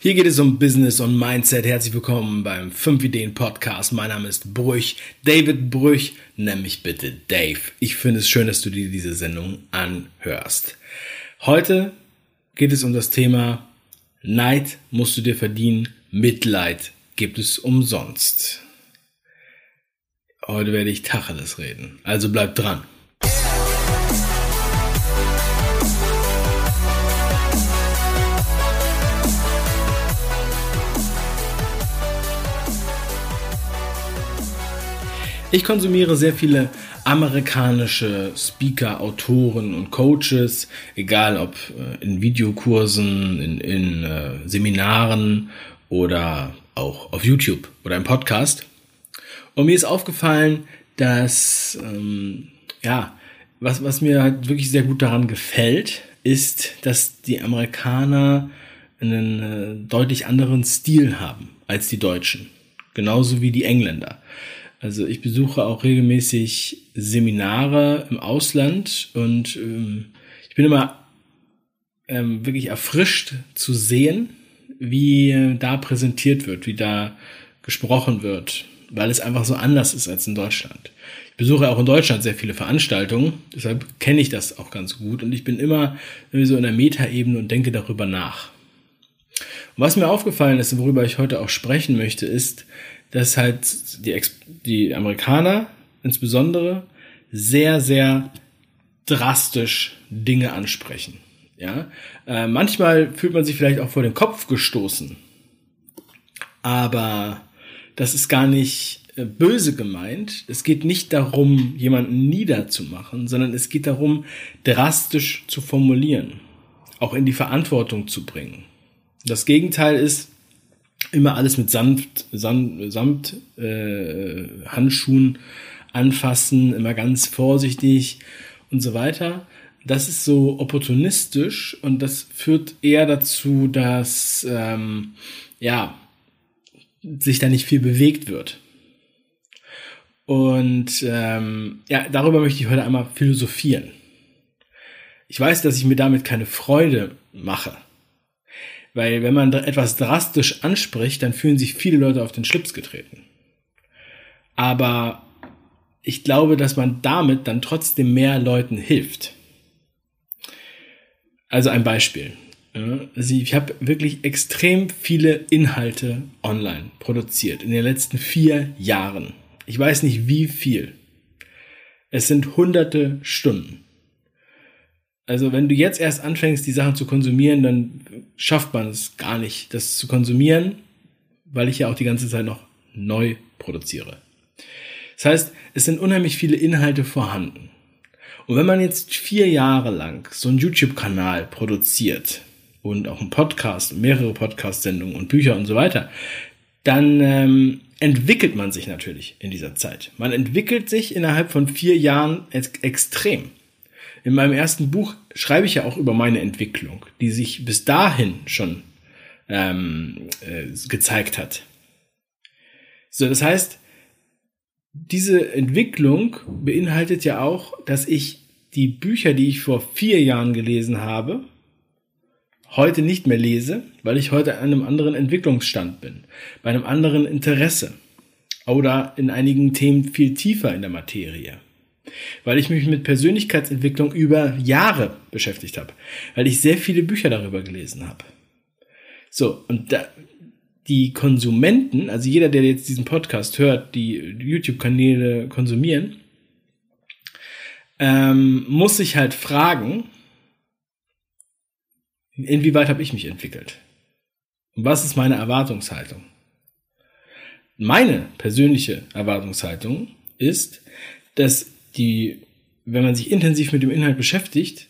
Hier geht es um Business und Mindset. Herzlich willkommen beim 5 Ideen Podcast. Mein Name ist Brüch, David Brüch. Nenn mich bitte Dave. Ich finde es schön, dass du dir diese Sendung anhörst. Heute geht es um das Thema Neid musst du dir verdienen, Mitleid gibt es umsonst. Heute werde ich Tacheles reden. Also bleib dran. Ich konsumiere sehr viele amerikanische Speaker, Autoren und Coaches, egal ob äh, in Videokursen, in, in äh, Seminaren oder auch auf YouTube oder im Podcast. Und mir ist aufgefallen, dass, ähm, ja, was, was mir halt wirklich sehr gut daran gefällt, ist, dass die Amerikaner einen äh, deutlich anderen Stil haben als die Deutschen. Genauso wie die Engländer. Also ich besuche auch regelmäßig Seminare im Ausland und ähm, ich bin immer ähm, wirklich erfrischt zu sehen, wie äh, da präsentiert wird, wie da gesprochen wird, weil es einfach so anders ist als in Deutschland. Ich besuche auch in Deutschland sehr viele Veranstaltungen, deshalb kenne ich das auch ganz gut und ich bin immer so in der Metaebene und denke darüber nach. Und was mir aufgefallen ist und worüber ich heute auch sprechen möchte, ist, dass halt die, Ex die Amerikaner insbesondere sehr, sehr drastisch Dinge ansprechen. Ja, äh, manchmal fühlt man sich vielleicht auch vor den Kopf gestoßen, aber das ist gar nicht äh, böse gemeint. Es geht nicht darum, jemanden niederzumachen, sondern es geht darum, drastisch zu formulieren, auch in die Verantwortung zu bringen. Das Gegenteil ist, immer alles mit sanft, samt, samt äh, Handschuhen anfassen, immer ganz vorsichtig und so weiter. Das ist so opportunistisch und das führt eher dazu, dass ähm, ja sich da nicht viel bewegt wird. Und ähm, ja, darüber möchte ich heute einmal philosophieren. Ich weiß, dass ich mir damit keine Freude mache. Weil wenn man etwas drastisch anspricht, dann fühlen sich viele Leute auf den Schlips getreten. Aber ich glaube, dass man damit dann trotzdem mehr Leuten hilft. Also ein Beispiel. Ich habe wirklich extrem viele Inhalte online produziert in den letzten vier Jahren. Ich weiß nicht wie viel. Es sind hunderte Stunden. Also wenn du jetzt erst anfängst, die Sachen zu konsumieren, dann schafft man es gar nicht, das zu konsumieren, weil ich ja auch die ganze Zeit noch neu produziere. Das heißt, es sind unheimlich viele Inhalte vorhanden. Und wenn man jetzt vier Jahre lang so einen YouTube-Kanal produziert und auch einen Podcast, mehrere Podcast-Sendungen und Bücher und so weiter, dann ähm, entwickelt man sich natürlich in dieser Zeit. Man entwickelt sich innerhalb von vier Jahren extrem. In meinem ersten Buch schreibe ich ja auch über meine Entwicklung, die sich bis dahin schon ähm, äh, gezeigt hat. So, das heißt, diese Entwicklung beinhaltet ja auch, dass ich die Bücher, die ich vor vier Jahren gelesen habe, heute nicht mehr lese, weil ich heute an einem anderen Entwicklungsstand bin, bei einem anderen Interesse oder in einigen Themen viel tiefer in der Materie weil ich mich mit Persönlichkeitsentwicklung über Jahre beschäftigt habe, weil ich sehr viele Bücher darüber gelesen habe. So, und da, die Konsumenten, also jeder, der jetzt diesen Podcast hört, die YouTube-Kanäle konsumieren, ähm, muss sich halt fragen, inwieweit habe ich mich entwickelt? Und was ist meine Erwartungshaltung? Meine persönliche Erwartungshaltung ist, dass die, wenn man sich intensiv mit dem Inhalt beschäftigt,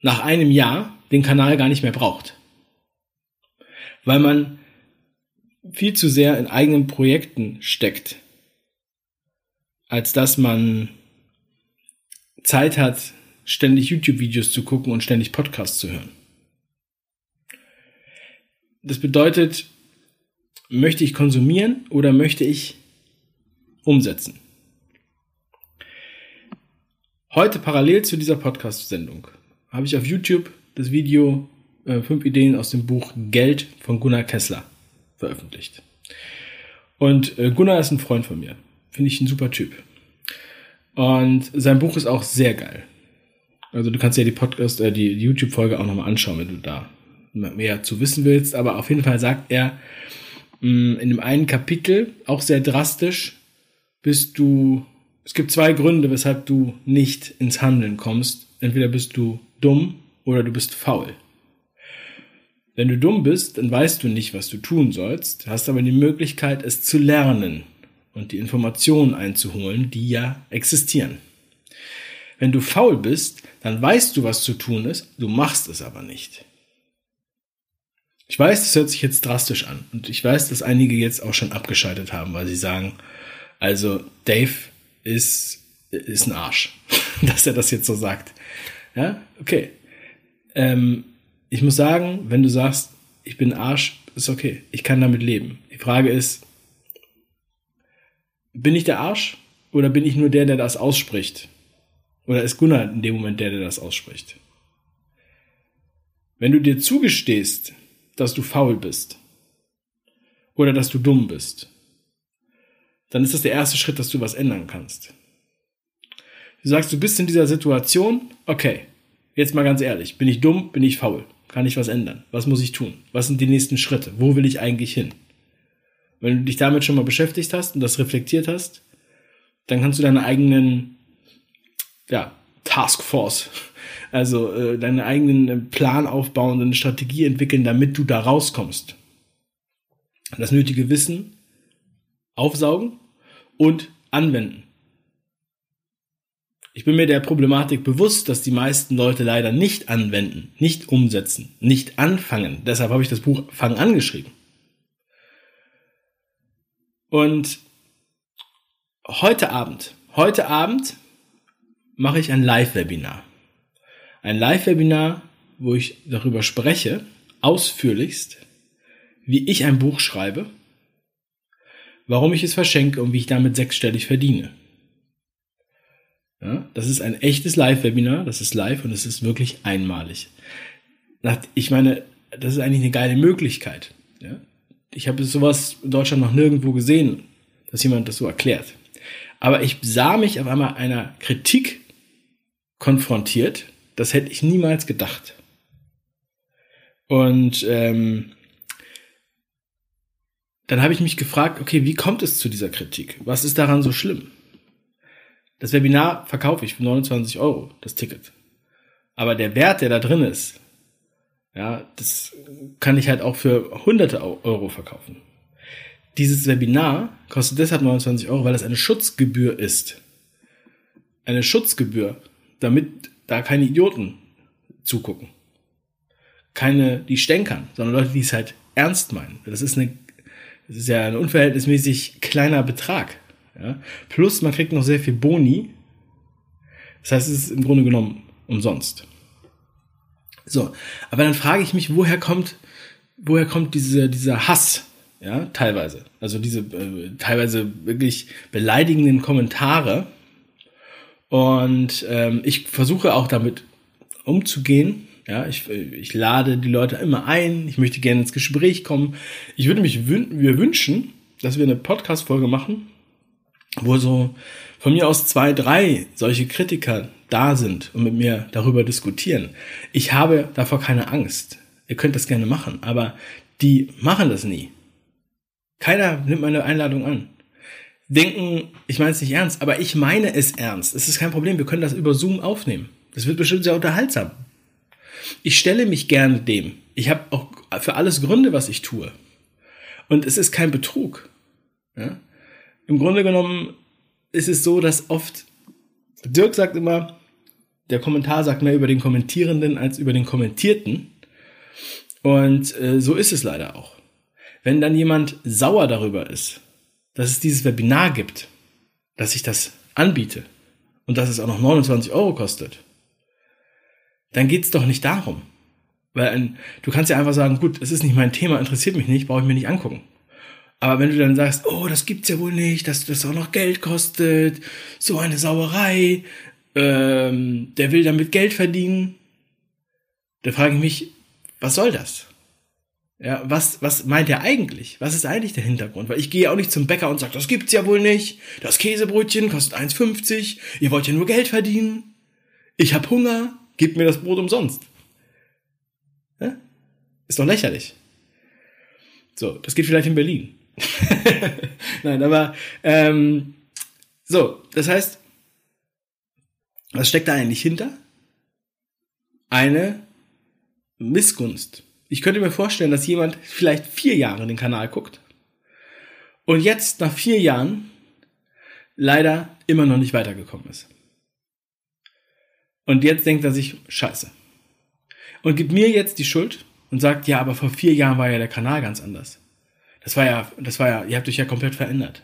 nach einem Jahr den Kanal gar nicht mehr braucht. Weil man viel zu sehr in eigenen Projekten steckt, als dass man Zeit hat, ständig YouTube-Videos zu gucken und ständig Podcasts zu hören. Das bedeutet, möchte ich konsumieren oder möchte ich umsetzen? Heute parallel zu dieser Podcast-Sendung habe ich auf YouTube das Video äh, fünf Ideen aus dem Buch Geld von Gunnar Kessler veröffentlicht. Und äh, Gunnar ist ein Freund von mir. Finde ich ein super Typ. Und sein Buch ist auch sehr geil. Also du kannst ja die Podcast, äh, die YouTube-Folge auch nochmal anschauen, wenn du da mehr zu wissen willst. Aber auf jeden Fall sagt er mh, mm, in dem einen Kapitel auch sehr drastisch, bist du, es gibt zwei Gründe, weshalb du nicht ins Handeln kommst. Entweder bist du dumm oder du bist faul. Wenn du dumm bist, dann weißt du nicht, was du tun sollst, hast aber die Möglichkeit, es zu lernen und die Informationen einzuholen, die ja existieren. Wenn du faul bist, dann weißt du, was zu tun ist, du machst es aber nicht. Ich weiß, das hört sich jetzt drastisch an und ich weiß, dass einige jetzt auch schon abgeschaltet haben, weil sie sagen, also Dave ist, ist ein Arsch, dass er das jetzt so sagt. Ja, okay. Ähm, ich muss sagen, wenn du sagst, ich bin Arsch, ist okay. Ich kann damit leben. Die Frage ist, bin ich der Arsch oder bin ich nur der, der das ausspricht? Oder ist Gunnar in dem Moment der, der das ausspricht? Wenn du dir zugestehst, dass du faul bist oder dass du dumm bist, dann ist das der erste Schritt, dass du was ändern kannst. Du sagst, du bist in dieser Situation, okay, jetzt mal ganz ehrlich, bin ich dumm, bin ich faul? kann ich was ändern? Was muss ich tun? Was sind die nächsten Schritte? Wo will ich eigentlich hin? Wenn du dich damit schon mal beschäftigt hast und das reflektiert hast, dann kannst du deine eigenen, ja, Taskforce, also äh, deinen eigenen äh, Plan aufbauen, eine Strategie entwickeln, damit du da rauskommst. Das nötige Wissen aufsaugen und anwenden. Ich bin mir der Problematik bewusst, dass die meisten Leute leider nicht anwenden, nicht umsetzen, nicht anfangen. Deshalb habe ich das Buch Fang angeschrieben. Und heute Abend, heute Abend mache ich ein Live-Webinar. Ein Live-Webinar, wo ich darüber spreche, ausführlichst, wie ich ein Buch schreibe, warum ich es verschenke und wie ich damit sechsstellig verdiene. Ja, das ist ein echtes Live-Webinar, das ist live und es ist wirklich einmalig. Ich meine, das ist eigentlich eine geile Möglichkeit. Ja? Ich habe sowas in Deutschland noch nirgendwo gesehen, dass jemand das so erklärt. Aber ich sah mich auf einmal einer Kritik konfrontiert. Das hätte ich niemals gedacht. Und ähm, dann habe ich mich gefragt, okay, wie kommt es zu dieser Kritik? Was ist daran so schlimm? Das Webinar verkaufe ich für 29 Euro, das Ticket. Aber der Wert, der da drin ist, ja, das kann ich halt auch für hunderte Euro verkaufen. Dieses Webinar kostet deshalb 29 Euro, weil es eine Schutzgebühr ist. Eine Schutzgebühr, damit da keine Idioten zugucken. Keine, die stänkern, sondern Leute, die es halt ernst meinen. Das ist eine, das ist ja ein unverhältnismäßig kleiner Betrag. Ja? Plus man kriegt noch sehr viel Boni. Das heißt, es ist im Grunde genommen umsonst. So, aber dann frage ich mich, woher kommt, woher kommt diese, dieser Hass? Ja, teilweise. Also diese äh, teilweise wirklich beleidigenden Kommentare. Und ähm, ich versuche auch damit umzugehen. Ja, ich, ich lade die Leute immer ein. Ich möchte gerne ins Gespräch kommen. Ich würde mich wün wir wünschen, dass wir eine Podcast-Folge machen, wo so von mir aus zwei, drei solche Kritiker da sind und mit mir darüber diskutieren. Ich habe davor keine Angst. Ihr könnt das gerne machen, aber die machen das nie. Keiner nimmt meine Einladung an. Denken, ich meine es nicht ernst, aber ich meine es ernst. Es ist kein Problem, wir können das über Zoom aufnehmen. Das wird bestimmt sehr unterhaltsam. Ich stelle mich gerne dem. Ich habe auch für alles Gründe, was ich tue. Und es ist kein Betrug. Ja? im Grunde genommen ist es so, dass oft Dirk sagt immer, der Kommentar sagt mehr über den Kommentierenden als über den Kommentierten. Und äh, so ist es leider auch. Wenn dann jemand sauer darüber ist, dass es dieses Webinar gibt, dass ich das anbiete und dass es auch noch 29 Euro kostet, dann geht's doch nicht darum. Weil ein, du kannst ja einfach sagen, gut, es ist nicht mein Thema, interessiert mich nicht, brauche ich mir nicht angucken. Aber wenn du dann sagst, oh, das gibt's ja wohl nicht, dass das auch noch Geld kostet, so eine Sauerei, ähm, der will damit Geld verdienen, da frage ich mich, was soll das? Ja, was, was meint er eigentlich? Was ist eigentlich der Hintergrund? Weil ich gehe auch nicht zum Bäcker und sage, das gibt's ja wohl nicht. Das Käsebrötchen kostet 1,50. Ihr wollt ja nur Geld verdienen. Ich hab Hunger. Gebt mir das Brot umsonst. Ja? Ist doch lächerlich. So, das geht vielleicht in Berlin. Nein, aber ähm, so, das heißt, was steckt da eigentlich hinter? Eine Missgunst. Ich könnte mir vorstellen, dass jemand vielleicht vier Jahre den Kanal guckt und jetzt nach vier Jahren leider immer noch nicht weitergekommen ist. Und jetzt denkt er sich, scheiße. Und gibt mir jetzt die Schuld und sagt, ja, aber vor vier Jahren war ja der Kanal ganz anders. Das war ja, das war ja, ihr habt euch ja komplett verändert.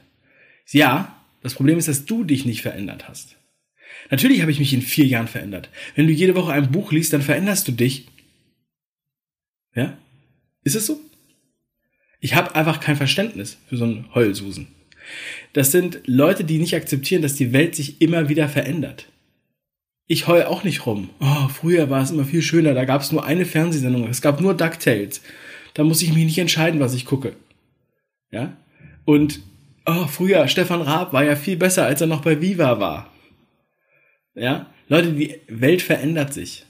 Ja, das Problem ist, dass du dich nicht verändert hast. Natürlich habe ich mich in vier Jahren verändert. Wenn du jede Woche ein Buch liest, dann veränderst du dich. Ja? Ist es so? Ich habe einfach kein Verständnis für so einen Heulsusen. Das sind Leute, die nicht akzeptieren, dass die Welt sich immer wieder verändert. Ich heul auch nicht rum. Oh, früher war es immer viel schöner, da gab es nur eine Fernsehsendung, es gab nur DuckTales. Da muss ich mich nicht entscheiden, was ich gucke. Ja? Und oh, früher, Stefan Raab war ja viel besser, als er noch bei Viva war. Ja? Leute, die Welt verändert sich.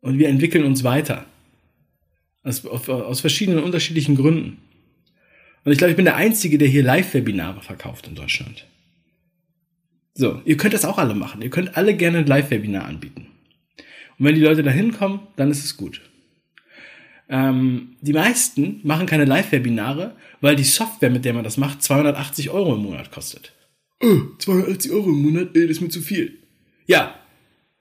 Und wir entwickeln uns weiter. Aus, aus verschiedenen unterschiedlichen Gründen. Und ich glaube, ich bin der Einzige, der hier Live-Webinare verkauft in Deutschland. So, ihr könnt das auch alle machen. Ihr könnt alle gerne ein Live-Webinar anbieten. Und wenn die Leute da hinkommen, dann ist es gut. Ähm, die meisten machen keine Live-Webinare, weil die Software, mit der man das macht, 280 Euro im Monat kostet. Oh, 280 Euro im Monat, ey, das ist mir zu viel. Ja,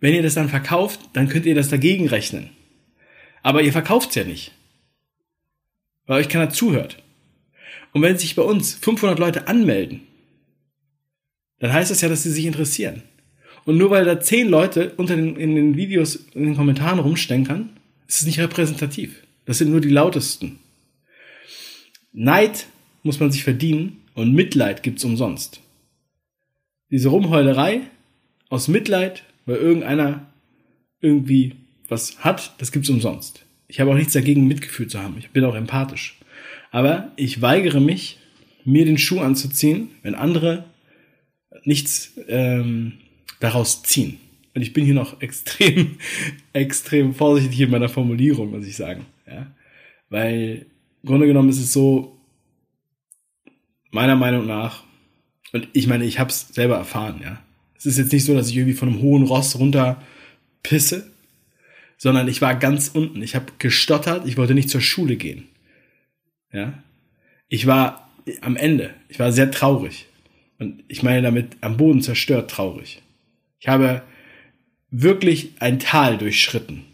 wenn ihr das dann verkauft, dann könnt ihr das dagegen rechnen. Aber ihr verkauft's ja nicht. Weil euch keiner zuhört. Und wenn sich bei uns 500 Leute anmelden, dann heißt das ja, dass sie sich interessieren. Und nur weil da 10 Leute unter den, in den Videos, in den Kommentaren rumstenkern, ist es nicht repräsentativ. Das sind nur die lautesten. Neid muss man sich verdienen und Mitleid gibt's umsonst. Diese Rumheulerei aus Mitleid, weil irgendeiner irgendwie was hat, das gibt's umsonst. Ich habe auch nichts dagegen, Mitgefühl zu haben. Ich bin auch empathisch. Aber ich weigere mich, mir den Schuh anzuziehen, wenn andere nichts ähm, daraus ziehen. Und ich bin hier noch extrem, extrem vorsichtig in meiner Formulierung, muss ich sagen. Ja? Weil im Grunde genommen ist es so, meiner Meinung nach, und ich meine, ich habe es selber erfahren, ja. Es ist jetzt nicht so, dass ich irgendwie von einem hohen Ross runter pisse, sondern ich war ganz unten. Ich habe gestottert, ich wollte nicht zur Schule gehen. Ja. Ich war am Ende, ich war sehr traurig. Und ich meine damit am Boden zerstört traurig. Ich habe wirklich ein Tal durchschritten.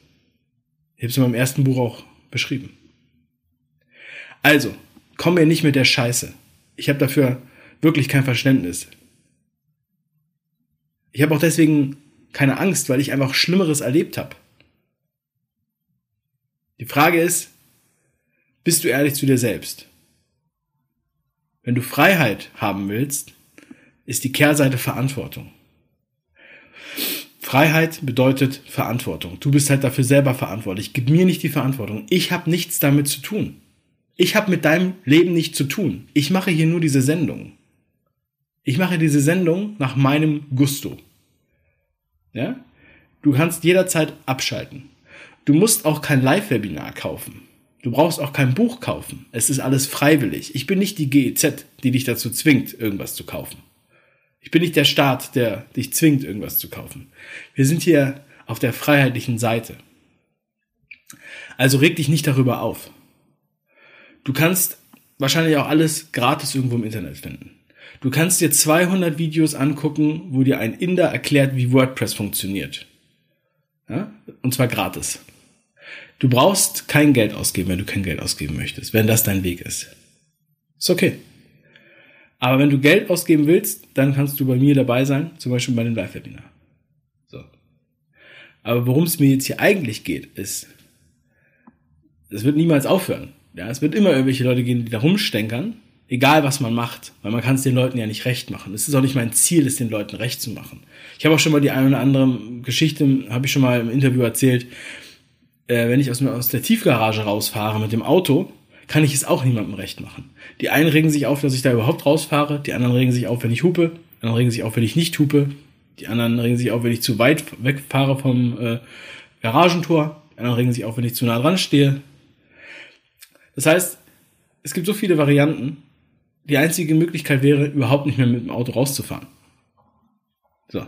Ich habe es in meinem ersten Buch auch beschrieben. Also, komm mir nicht mit der Scheiße. Ich habe dafür wirklich kein Verständnis. Ich habe auch deswegen keine Angst, weil ich einfach Schlimmeres erlebt habe. Die Frage ist, bist du ehrlich zu dir selbst? Wenn du Freiheit haben willst, ist die Kehrseite Verantwortung. Freiheit bedeutet Verantwortung. Du bist halt dafür selber verantwortlich. Gib mir nicht die Verantwortung. Ich habe nichts damit zu tun. Ich habe mit deinem Leben nichts zu tun. Ich mache hier nur diese Sendung. Ich mache diese Sendung nach meinem Gusto. Ja? Du kannst jederzeit abschalten. Du musst auch kein Live-Webinar kaufen. Du brauchst auch kein Buch kaufen. Es ist alles freiwillig. Ich bin nicht die GEZ, die dich dazu zwingt, irgendwas zu kaufen. Ich bin nicht der Staat, der dich zwingt, irgendwas zu kaufen. Wir sind hier auf der freiheitlichen Seite. Also reg dich nicht darüber auf. Du kannst wahrscheinlich auch alles gratis irgendwo im Internet finden. Du kannst dir 200 Videos angucken, wo dir ein Inder erklärt, wie WordPress funktioniert. Ja? Und zwar gratis. Du brauchst kein Geld ausgeben, wenn du kein Geld ausgeben möchtest, wenn das dein Weg ist. Ist okay. Aber wenn du Geld ausgeben willst, dann kannst du bei mir dabei sein, zum Beispiel bei dem Live-Webinar. So. Aber worum es mir jetzt hier eigentlich geht, ist, es wird niemals aufhören. Ja, es wird immer irgendwelche Leute gehen, die da rumstenkern, egal was man macht, weil man kann es den Leuten ja nicht recht machen. Es ist auch nicht mein Ziel, es den Leuten recht zu machen. Ich habe auch schon mal die eine oder andere Geschichte, habe ich schon mal im Interview erzählt, äh, wenn ich aus, aus der Tiefgarage rausfahre mit dem Auto, kann ich es auch niemandem recht machen. Die einen regen sich auf, dass ich da überhaupt rausfahre, die anderen regen sich auf, wenn ich hupe, die anderen regen sich auf, wenn ich nicht hupe, die anderen regen sich auf, wenn ich zu weit wegfahre vom äh, Garagentor, die anderen regen sich auf, wenn ich zu nah dran stehe. Das heißt, es gibt so viele Varianten. Die einzige Möglichkeit wäre, überhaupt nicht mehr mit dem Auto rauszufahren. So.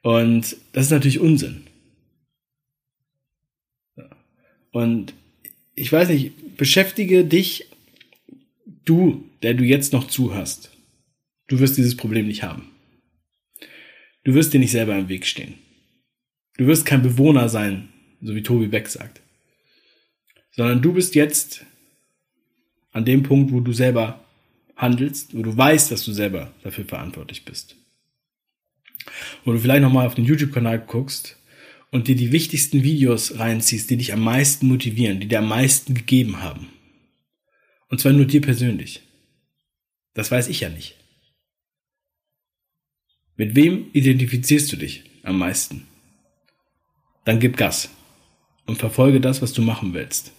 Und das ist natürlich Unsinn. Und ich weiß nicht, beschäftige dich, du, der du jetzt noch zuhörst. Du wirst dieses Problem nicht haben. Du wirst dir nicht selber im Weg stehen. Du wirst kein Bewohner sein, so wie Tobi Beck sagt. Sondern du bist jetzt an dem Punkt, wo du selber handelst, wo du weißt, dass du selber dafür verantwortlich bist. Wo du vielleicht nochmal auf den YouTube-Kanal guckst und dir die wichtigsten Videos reinziehst, die dich am meisten motivieren, die dir am meisten gegeben haben. Und zwar nur dir persönlich. Das weiß ich ja nicht. Mit wem identifizierst du dich am meisten? Dann gib Gas und verfolge das, was du machen willst.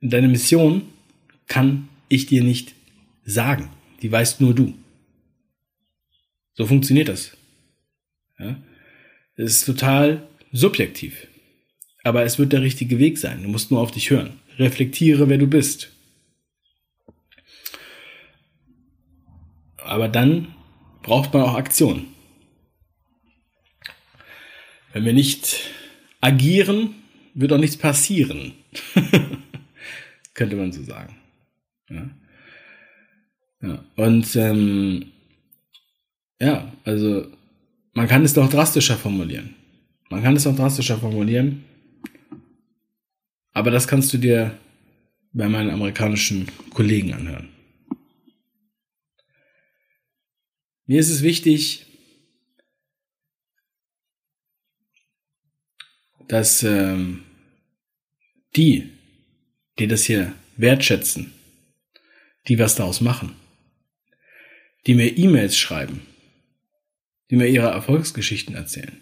Deine Mission kann ich dir nicht sagen. Die weißt nur du. So funktioniert das. Ja? Es ist total subjektiv. Aber es wird der richtige Weg sein. Du musst nur auf dich hören. Reflektiere, wer du bist. Aber dann braucht man auch Aktion. Wenn wir nicht agieren, wird auch nichts passieren. Könnte man so sagen. Ja. ja. Und ähm, ja, also man kann es doch drastischer formulieren. Man kann es auch drastischer formulieren. Aber das kannst du dir bei meinen amerikanischen Kollegen anhören. Mir ist es wichtig, dass ähm, die, die das hier wertschätzen, die was daraus machen, die mir E-Mails schreiben, die mir ihre Erfolgsgeschichten erzählen,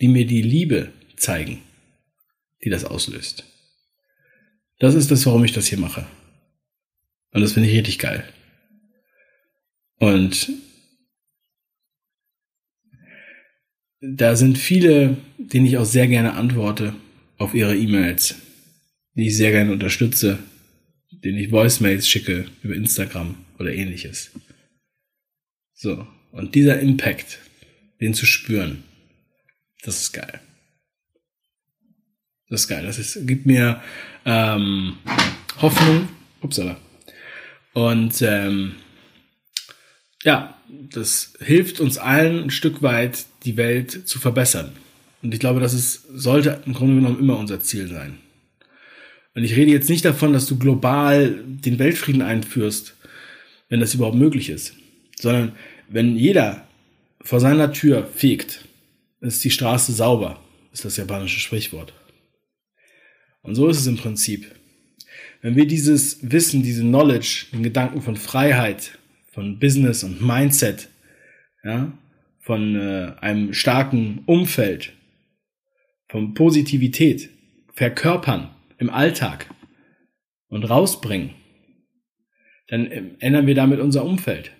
die mir die Liebe zeigen, die das auslöst. Das ist das, warum ich das hier mache. Und das finde ich richtig geil. Und da sind viele, denen ich auch sehr gerne antworte auf ihre E-Mails, die ich sehr gerne unterstütze, denen ich Voicemails schicke über Instagram oder ähnliches. So. Und dieser Impact, den zu spüren, das ist geil. Das ist geil. Das ist, gibt mir ähm, Hoffnung. Upsala. Und ähm, ja, das hilft uns allen ein Stück weit, die Welt zu verbessern. Und ich glaube, das ist, sollte im Grunde genommen immer unser Ziel sein. Und ich rede jetzt nicht davon, dass du global den Weltfrieden einführst, wenn das überhaupt möglich ist, sondern wenn jeder vor seiner Tür fegt, ist die Straße sauber, ist das japanische Sprichwort. Und so ist es im Prinzip. Wenn wir dieses Wissen, diese Knowledge, den Gedanken von Freiheit, von Business und Mindset, ja, von äh, einem starken Umfeld, von Positivität verkörpern im Alltag und rausbringen, dann ähm, ändern wir damit unser Umfeld.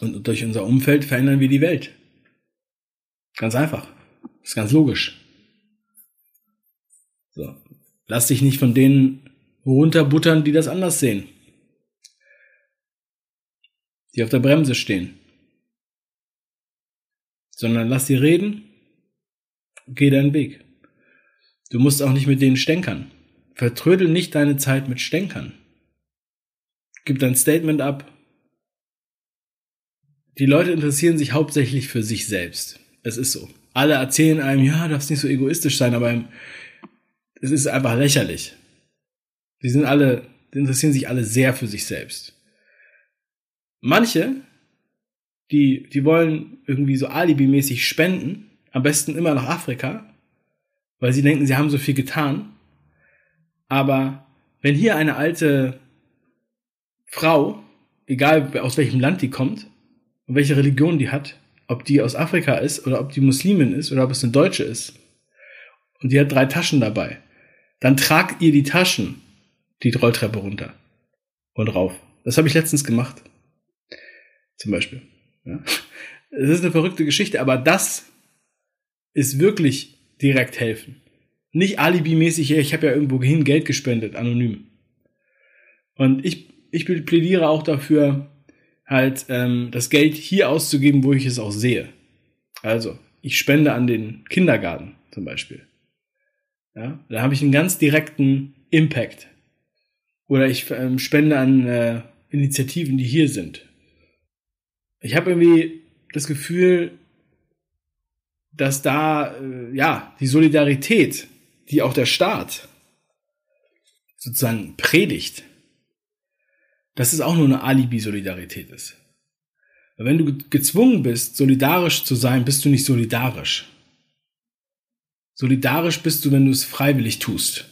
Und durch unser Umfeld verändern wir die Welt. Ganz einfach. ist ganz logisch. So. Lass dich nicht von denen runterbuttern, die das anders sehen. Die auf der Bremse stehen sondern lass sie reden, geh deinen Weg. Du musst auch nicht mit denen stänkern. Vertrödel nicht deine Zeit mit Stänkern. Gib dein Statement ab. Die Leute interessieren sich hauptsächlich für sich selbst. Es ist so. Alle erzählen einem, ja, darfst nicht so egoistisch sein, aber es ist einfach lächerlich. Die sind alle, die interessieren sich alle sehr für sich selbst. Manche die, die wollen irgendwie so alibimäßig spenden, am besten immer nach Afrika, weil sie denken, sie haben so viel getan. Aber wenn hier eine alte Frau, egal aus welchem Land die kommt welche Religion die hat, ob die aus Afrika ist oder ob die Muslimin ist oder ob es eine Deutsche ist, und die hat drei Taschen dabei, dann tragt ihr die Taschen die Rolltreppe runter und rauf. Das habe ich letztens gemacht. Zum Beispiel. Ja. Es ist eine verrückte Geschichte, aber das ist wirklich direkt helfen. Nicht alibimäßig, ich habe ja irgendwo hin Geld gespendet, anonym. Und ich, ich plädiere auch dafür, halt ähm, das Geld hier auszugeben, wo ich es auch sehe. Also, ich spende an den Kindergarten zum Beispiel. Ja, da habe ich einen ganz direkten Impact. Oder ich ähm, spende an äh, Initiativen, die hier sind. Ich habe irgendwie das Gefühl, dass da äh, ja die Solidarität, die auch der Staat sozusagen predigt, dass es auch nur eine Alibi-Solidarität ist. Wenn du gezwungen bist, solidarisch zu sein, bist du nicht solidarisch. Solidarisch bist du, wenn du es freiwillig tust.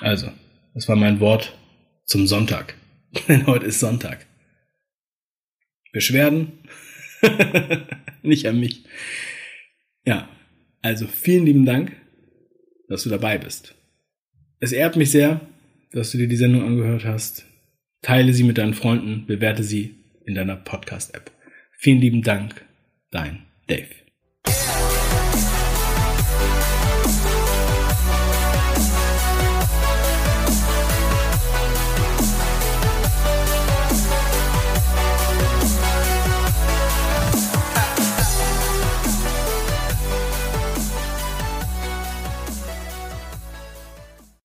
Also, das war mein Wort zum Sonntag. Denn heute ist Sonntag. Beschwerden? nicht an mich. Ja, also vielen lieben Dank, dass du dabei bist. Es ehrt mich sehr, dass du dir die Sendung angehört hast. Teile sie mit deinen Freunden, bewerte sie in deiner Podcast-App. Vielen lieben Dank, dein Dave.